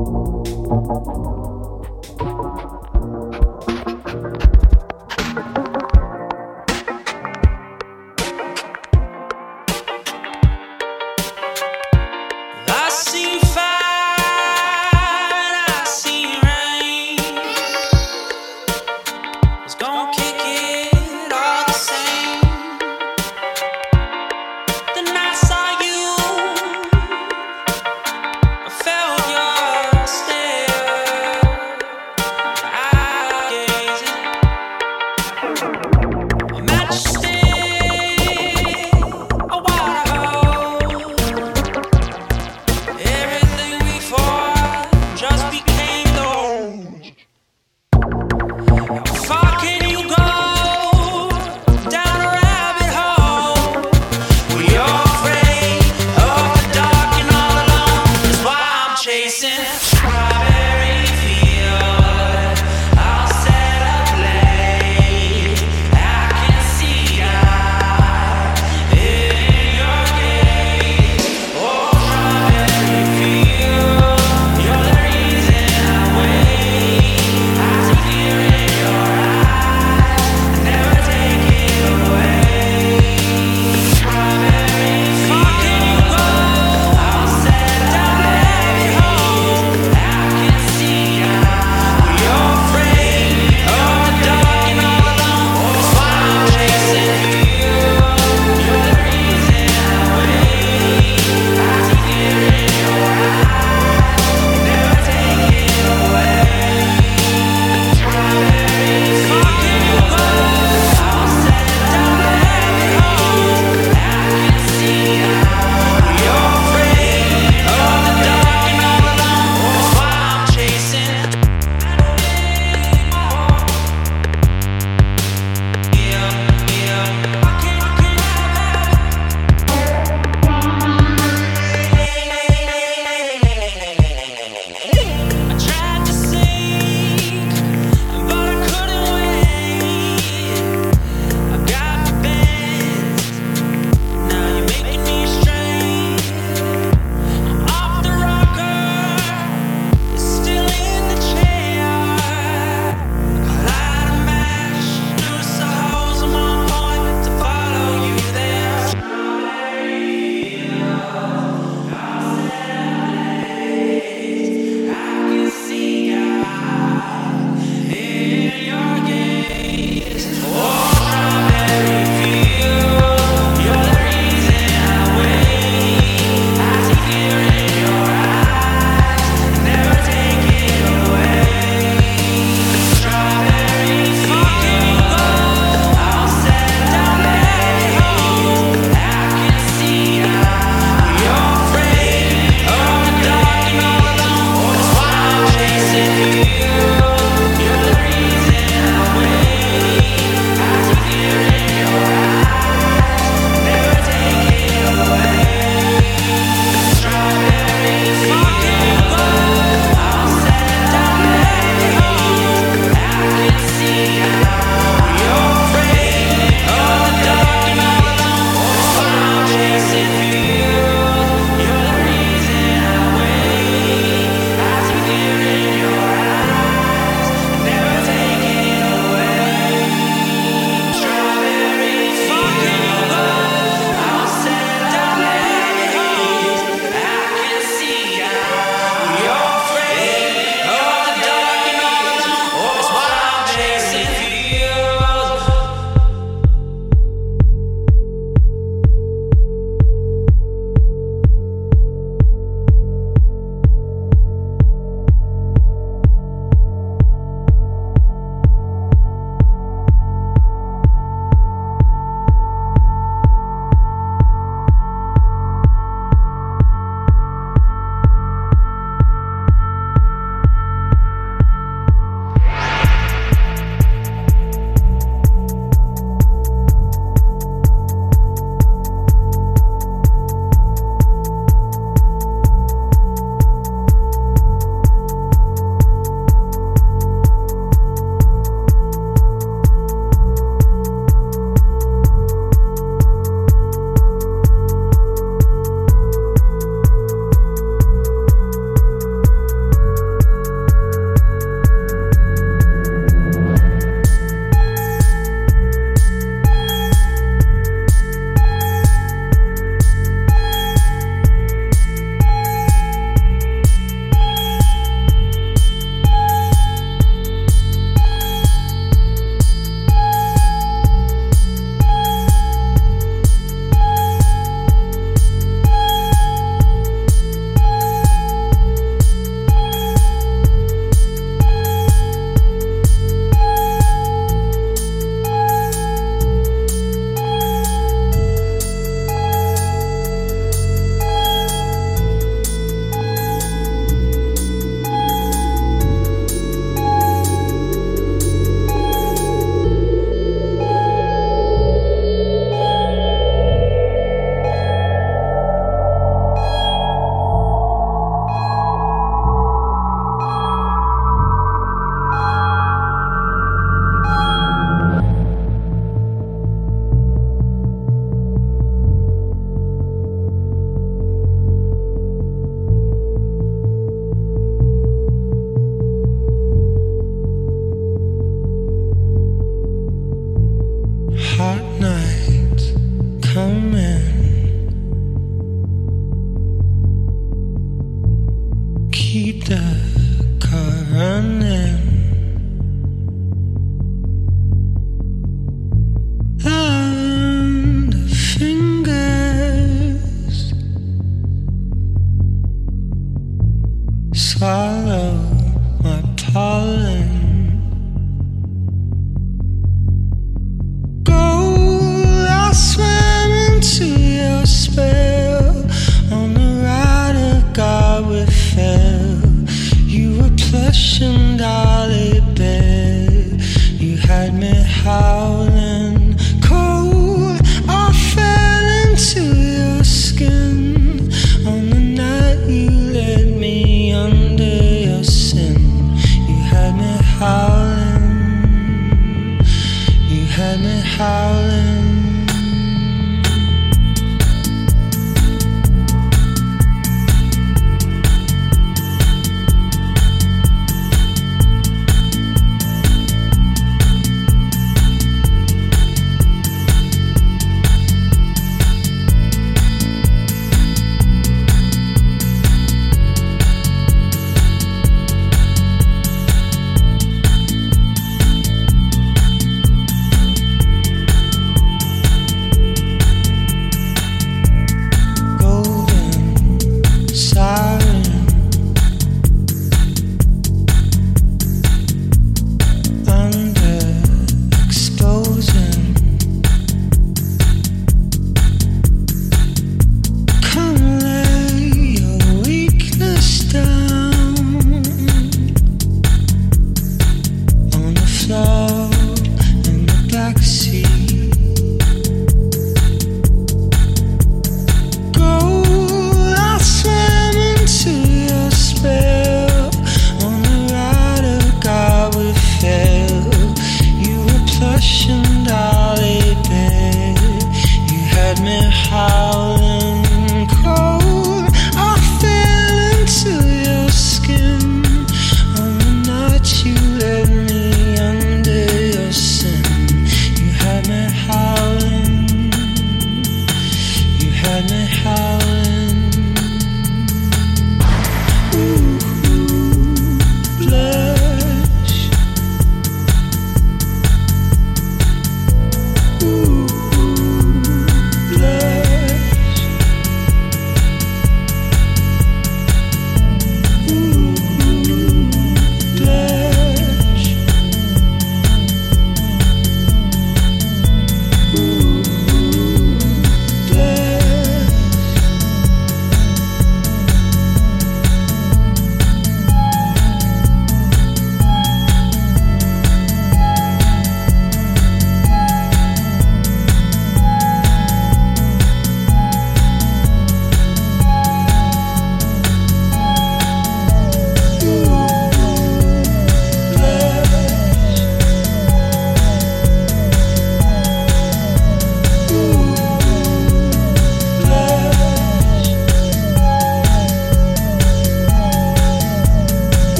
Música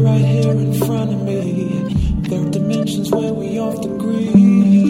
right here in front of me. There are dimensions where we often agree.